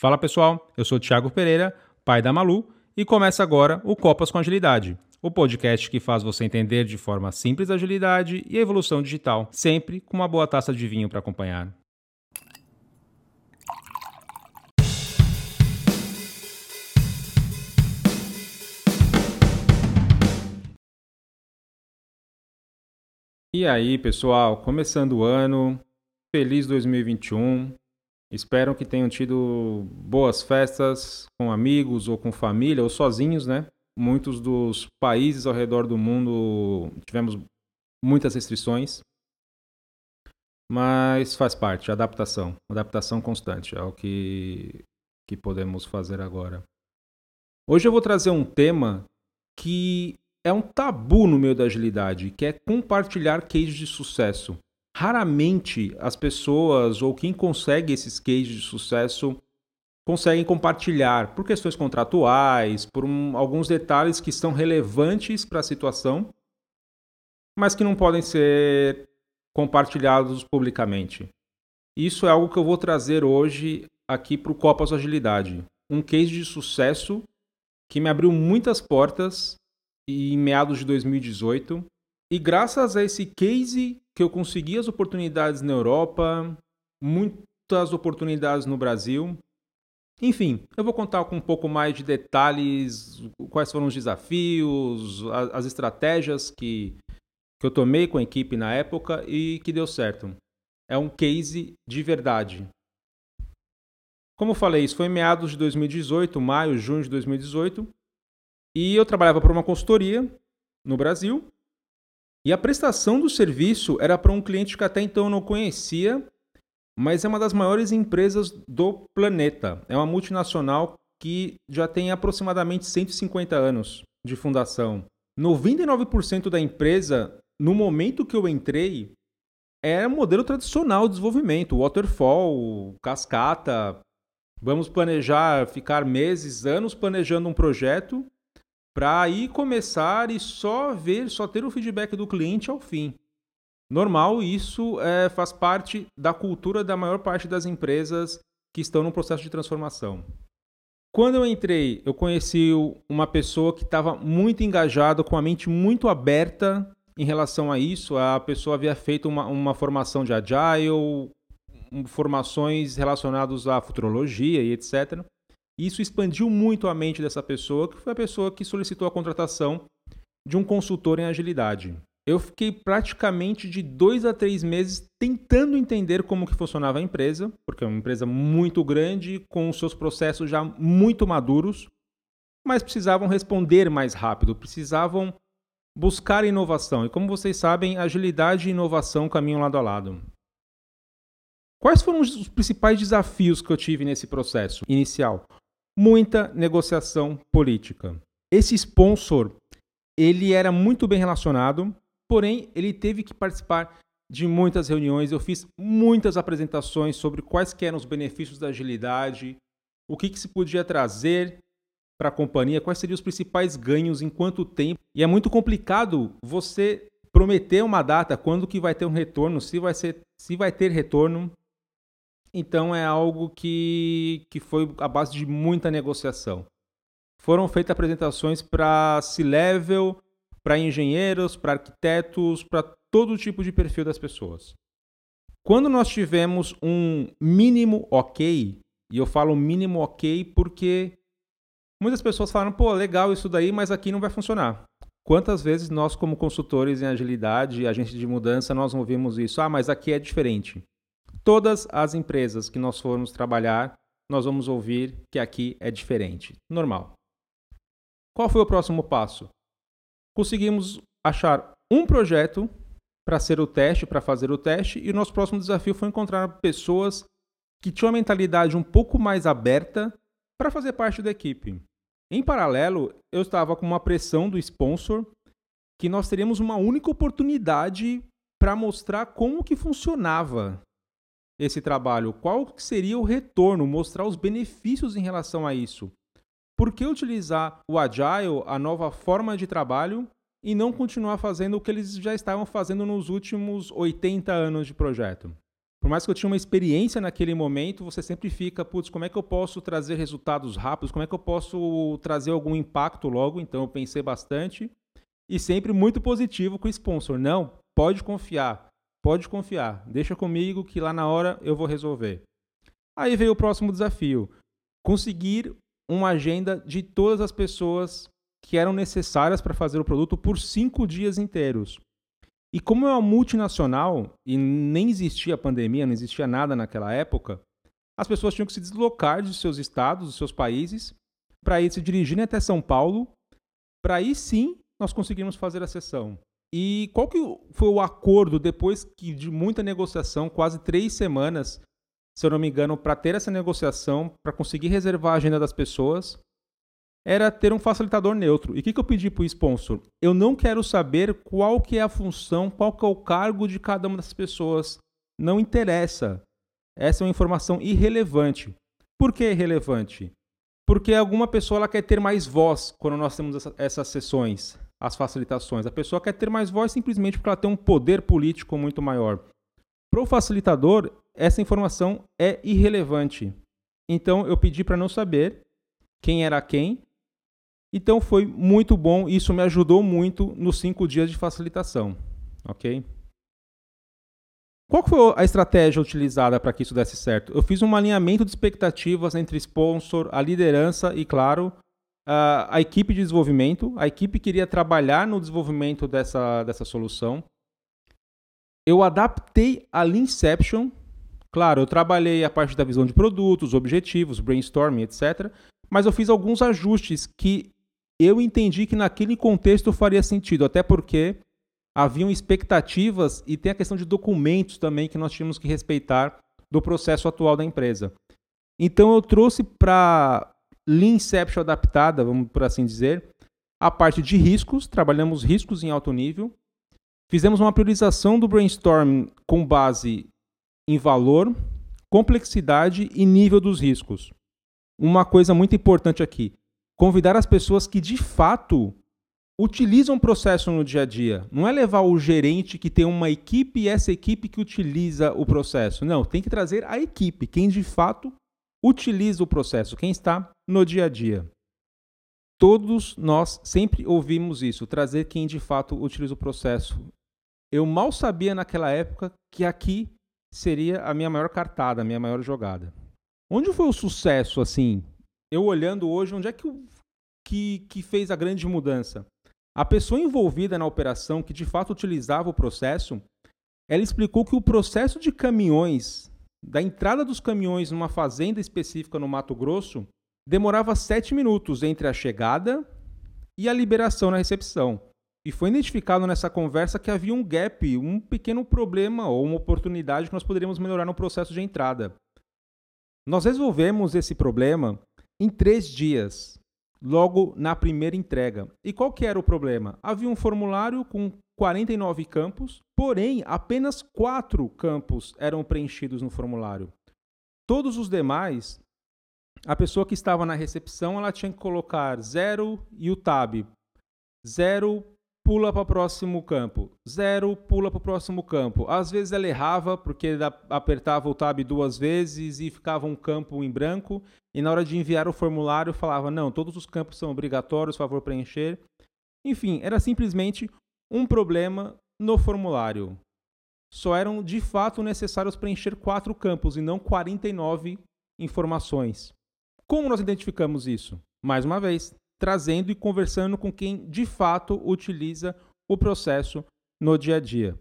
Fala pessoal, eu sou Thiago Pereira, pai da Malu, e começa agora o Copas com Agilidade, o podcast que faz você entender de forma simples a agilidade e a evolução digital, sempre com uma boa taça de vinho para acompanhar. E aí, pessoal, começando o ano, feliz 2021. Espero que tenham tido boas festas com amigos ou com família ou sozinhos, né? Muitos dos países ao redor do mundo tivemos muitas restrições, mas faz parte, adaptação, adaptação constante é o que, que podemos fazer agora. Hoje eu vou trazer um tema que é um tabu no meio da agilidade, que é compartilhar cases de sucesso. Raramente as pessoas ou quem consegue esses cases de sucesso conseguem compartilhar por questões contratuais, por um, alguns detalhes que são relevantes para a situação, mas que não podem ser compartilhados publicamente. Isso é algo que eu vou trazer hoje aqui para o Copas Agilidade. Um case de sucesso que me abriu muitas portas em meados de 2018. E graças a esse case que eu consegui as oportunidades na Europa, muitas oportunidades no Brasil. Enfim, eu vou contar com um pouco mais de detalhes, quais foram os desafios, as, estratégias que, que eu tomei com a equipe na época e que deu certo. É um case de verdade. Como eu falei, isso foi em meados de 2018, maio, junho de 2018. E eu trabalhava para uma consultoria no Brasil. E a prestação do serviço era para um cliente que até então eu não conhecia, mas é uma das maiores empresas do planeta. É uma multinacional que já tem aproximadamente 150 anos de fundação. 99% da empresa, no momento que eu entrei, era modelo tradicional de desenvolvimento, waterfall, cascata. Vamos planejar, ficar meses, anos planejando um projeto para aí começar e só ver, só ter o feedback do cliente ao fim. Normal, isso é, faz parte da cultura da maior parte das empresas que estão no processo de transformação. Quando eu entrei, eu conheci uma pessoa que estava muito engajada, com a mente muito aberta em relação a isso. A pessoa havia feito uma, uma formação de agile, formações relacionadas à futurologia e etc. Isso expandiu muito a mente dessa pessoa, que foi a pessoa que solicitou a contratação de um consultor em agilidade. Eu fiquei praticamente de dois a três meses tentando entender como que funcionava a empresa, porque é uma empresa muito grande, com seus processos já muito maduros, mas precisavam responder mais rápido, precisavam buscar inovação. E como vocês sabem, agilidade e inovação caminham lado a lado. Quais foram os principais desafios que eu tive nesse processo inicial? Muita negociação política. Esse sponsor, ele era muito bem relacionado, porém ele teve que participar de muitas reuniões, eu fiz muitas apresentações sobre quais eram os benefícios da agilidade, o que, que se podia trazer para a companhia, quais seriam os principais ganhos, em quanto tempo. E é muito complicado você prometer uma data, quando que vai ter um retorno, se vai, ser, se vai ter retorno. Então é algo que, que foi a base de muita negociação. Foram feitas apresentações para C-level, para engenheiros, para arquitetos, para todo tipo de perfil das pessoas. Quando nós tivemos um mínimo ok, e eu falo mínimo ok porque muitas pessoas falaram, pô, legal isso daí, mas aqui não vai funcionar. Quantas vezes nós, como consultores em agilidade, agente de mudança, nós ouvimos isso? Ah, mas aqui é diferente. Todas as empresas que nós formos trabalhar, nós vamos ouvir que aqui é diferente. Normal. Qual foi o próximo passo? Conseguimos achar um projeto para ser o teste, para fazer o teste, e o nosso próximo desafio foi encontrar pessoas que tinham uma mentalidade um pouco mais aberta para fazer parte da equipe. Em paralelo, eu estava com uma pressão do sponsor que nós teríamos uma única oportunidade para mostrar como que funcionava esse trabalho? Qual seria o retorno? Mostrar os benefícios em relação a isso. Por que utilizar o Agile, a nova forma de trabalho, e não continuar fazendo o que eles já estavam fazendo nos últimos 80 anos de projeto? Por mais que eu tinha uma experiência naquele momento, você sempre fica, putz, como é que eu posso trazer resultados rápidos? Como é que eu posso trazer algum impacto logo? Então eu pensei bastante e sempre muito positivo com o sponsor. Não, pode confiar, pode confiar. Deixa comigo que lá na hora eu vou resolver. Aí veio o próximo desafio: conseguir uma agenda de todas as pessoas que eram necessárias para fazer o produto por cinco dias inteiros. E como é uma multinacional e nem existia pandemia, não existia nada naquela época, as pessoas tinham que se deslocar de seus estados, dos seus países, para ir se dirigirem até São Paulo, para aí sim nós conseguimos fazer a sessão. E qual que foi o acordo depois que de muita negociação, quase três semanas, se eu não me engano, para ter essa negociação, para conseguir reservar a agenda das pessoas, era ter um facilitador neutro. E o que, que eu pedi para o sponsor? Eu não quero saber qual que é a função, qual que é o cargo de cada uma das pessoas. Não interessa. Essa é uma informação irrelevante. Por que irrelevante? Porque alguma pessoa ela quer ter mais voz quando nós temos essa, essas sessões, as facilitações. A pessoa quer ter mais voz simplesmente porque ela tem um poder político muito maior. Para o facilitador, essa informação é irrelevante. Então eu pedi para não saber quem era quem então foi muito bom, isso me ajudou muito nos cinco dias de facilitação, ok? Qual foi a estratégia utilizada para que isso desse certo? Eu fiz um alinhamento de expectativas entre sponsor, a liderança e, claro, a, a equipe de desenvolvimento. A equipe queria trabalhar no desenvolvimento dessa, dessa solução. Eu adaptei a Leanception. Claro, eu trabalhei a parte da visão de produtos, objetivos, brainstorming, etc. Mas eu fiz alguns ajustes que eu entendi que naquele contexto faria sentido, até porque haviam expectativas e tem a questão de documentos também que nós tínhamos que respeitar do processo atual da empresa. Então eu trouxe para Leanception adaptada, vamos por assim dizer, a parte de riscos, trabalhamos riscos em alto nível, fizemos uma priorização do brainstorm com base em valor, complexidade e nível dos riscos. Uma coisa muito importante aqui, convidar as pessoas que de fato utilizam o processo no dia a dia. Não é levar o gerente que tem uma equipe e essa equipe que utiliza o processo. Não, tem que trazer a equipe, quem de fato utiliza o processo, quem está no dia a dia. Todos nós sempre ouvimos isso, trazer quem de fato utiliza o processo. Eu mal sabia naquela época que aqui seria a minha maior cartada, a minha maior jogada. Onde foi o sucesso assim eu olhando hoje, onde é que, que, que fez a grande mudança? A pessoa envolvida na operação, que de fato utilizava o processo, ela explicou que o processo de caminhões, da entrada dos caminhões numa fazenda específica no Mato Grosso, demorava sete minutos entre a chegada e a liberação na recepção. E foi identificado nessa conversa que havia um gap, um pequeno problema ou uma oportunidade que nós poderíamos melhorar no processo de entrada. Nós resolvemos esse problema em três dias, logo na primeira entrega. E qual que era o problema? Havia um formulário com 49 campos, porém apenas quatro campos eram preenchidos no formulário. Todos os demais, a pessoa que estava na recepção, ela tinha que colocar zero e o tab. Zero pula para o próximo campo. Zero, pula para o próximo campo. Às vezes ela errava, porque apertava o tab duas vezes e ficava um campo em branco. E na hora de enviar o formulário, falava: não, todos os campos são obrigatórios, favor preencher. Enfim, era simplesmente um problema no formulário. Só eram de fato necessários preencher quatro campos e não 49 informações. Como nós identificamos isso? Mais uma vez, trazendo e conversando com quem de fato utiliza o processo no dia a dia.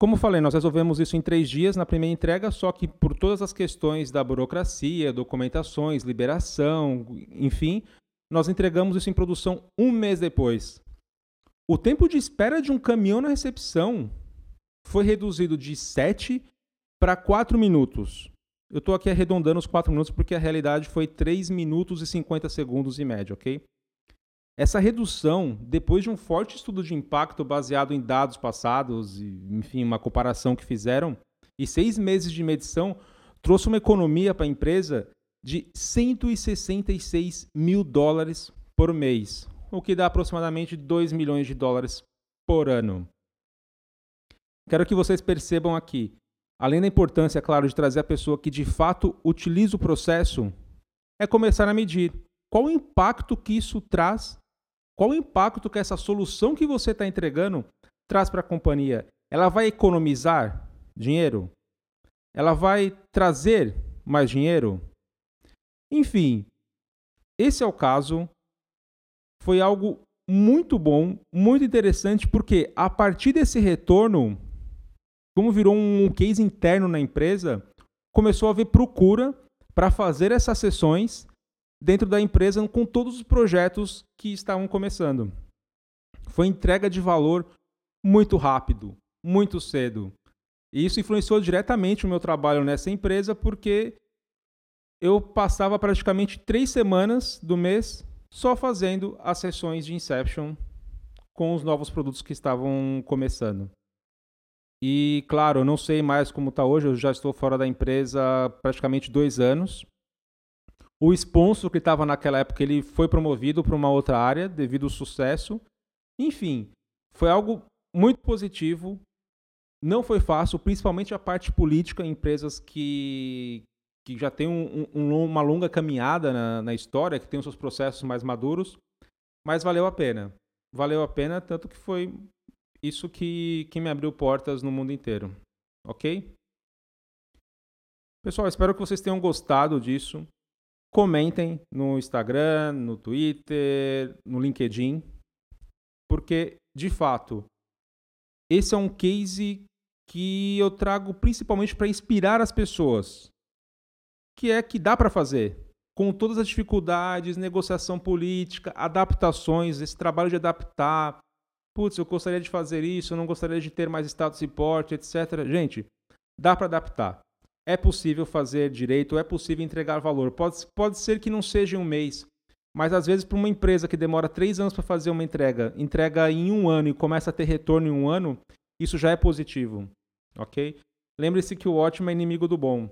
Como falei, nós resolvemos isso em três dias na primeira entrega, só que por todas as questões da burocracia, documentações, liberação, enfim, nós entregamos isso em produção um mês depois. O tempo de espera de um caminhão na recepção foi reduzido de 7 para 4 minutos. Eu estou aqui arredondando os 4 minutos porque a realidade foi 3 minutos e 50 segundos em média, ok? Essa redução, depois de um forte estudo de impacto baseado em dados passados, e, enfim, uma comparação que fizeram, e seis meses de medição, trouxe uma economia para a empresa de 166 mil dólares por mês, o que dá aproximadamente 2 milhões de dólares por ano. Quero que vocês percebam aqui, além da importância, claro, de trazer a pessoa que de fato utiliza o processo, é começar a medir qual o impacto que isso traz, qual o impacto que essa solução que você está entregando traz para a companhia. Ela vai economizar dinheiro? Ela vai trazer mais dinheiro? Enfim, esse é o caso. Foi algo muito bom, muito interessante, porque a partir desse retorno, como virou um case interno na empresa, começou a haver procura para fazer essas sessões dentro da empresa com todos os projetos que estavam começando. Foi entrega de valor muito rápido, muito cedo. E isso influenciou diretamente o meu trabalho nessa empresa, porque eu passava praticamente três semanas do mês só fazendo as sessões de Inception com os novos produtos que estavam começando. E, claro, eu não sei mais como está hoje, eu já estou fora da empresa praticamente dois anos. O sponsor que estava naquela época, ele foi promovido para uma outra área devido ao sucesso. Enfim, foi algo muito positivo. Não foi fácil, principalmente a parte política, empresas que, que já tem um, um, uma longa caminhada na, na, história, que tem os seus processos mais maduros, mas valeu a pena. Valeu a pena, tanto que foi isso que, que me abriu portas no mundo inteiro. Ok? Pessoal, espero que vocês tenham gostado disso. Comentem no Instagram, no Twitter, no LinkedIn, porque, de fato, esse é um case que eu trago principalmente para inspirar as pessoas que é que dá para fazer. Com todas as dificuldades, negociação política, adaptações, esse trabalho de adaptar. Putz, eu gostaria de fazer isso, eu não gostaria de ter mais status report, etc. Gente, dá para adaptar. É possível fazer direito, é possível entregar valor. Pode, pode ser que não seja um mês, mas às vezes para uma empresa que demora três anos para fazer uma entrega, entrega em um ano e começa a ter retorno em um ano, isso já é positivo, ok? Lembre-se que o ótimo é inimigo do bom.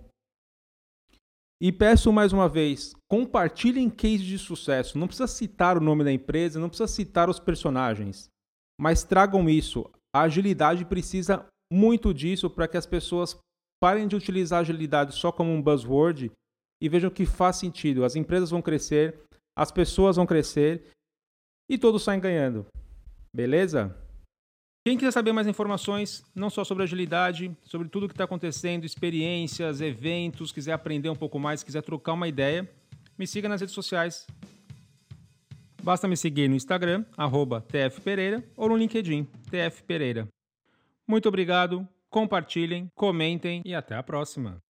E peço mais uma vez, compartilhem cases de sucesso. Não precisa citar o nome da empresa, não precisa citar os personagens, mas tragam isso. A agilidade precisa muito disso para que as pessoas parem de utilizar a agilidade só como um buzzword e vejam que faz sentido. As empresas vão crescer, as pessoas vão crescer e todos saem ganhando. Beleza? Quem quiser saber mais informações, não só sobre agilidade, sobre tudo o que está acontecendo, experiências, eventos, quiser aprender um pouco mais, quiser trocar uma ideia, me siga nas redes sociais. Basta me seguir no Instagram, tfpereira, ou no LinkedIn, tfpereira. Muito obrigado, compartilhem, comentem e até a próxima.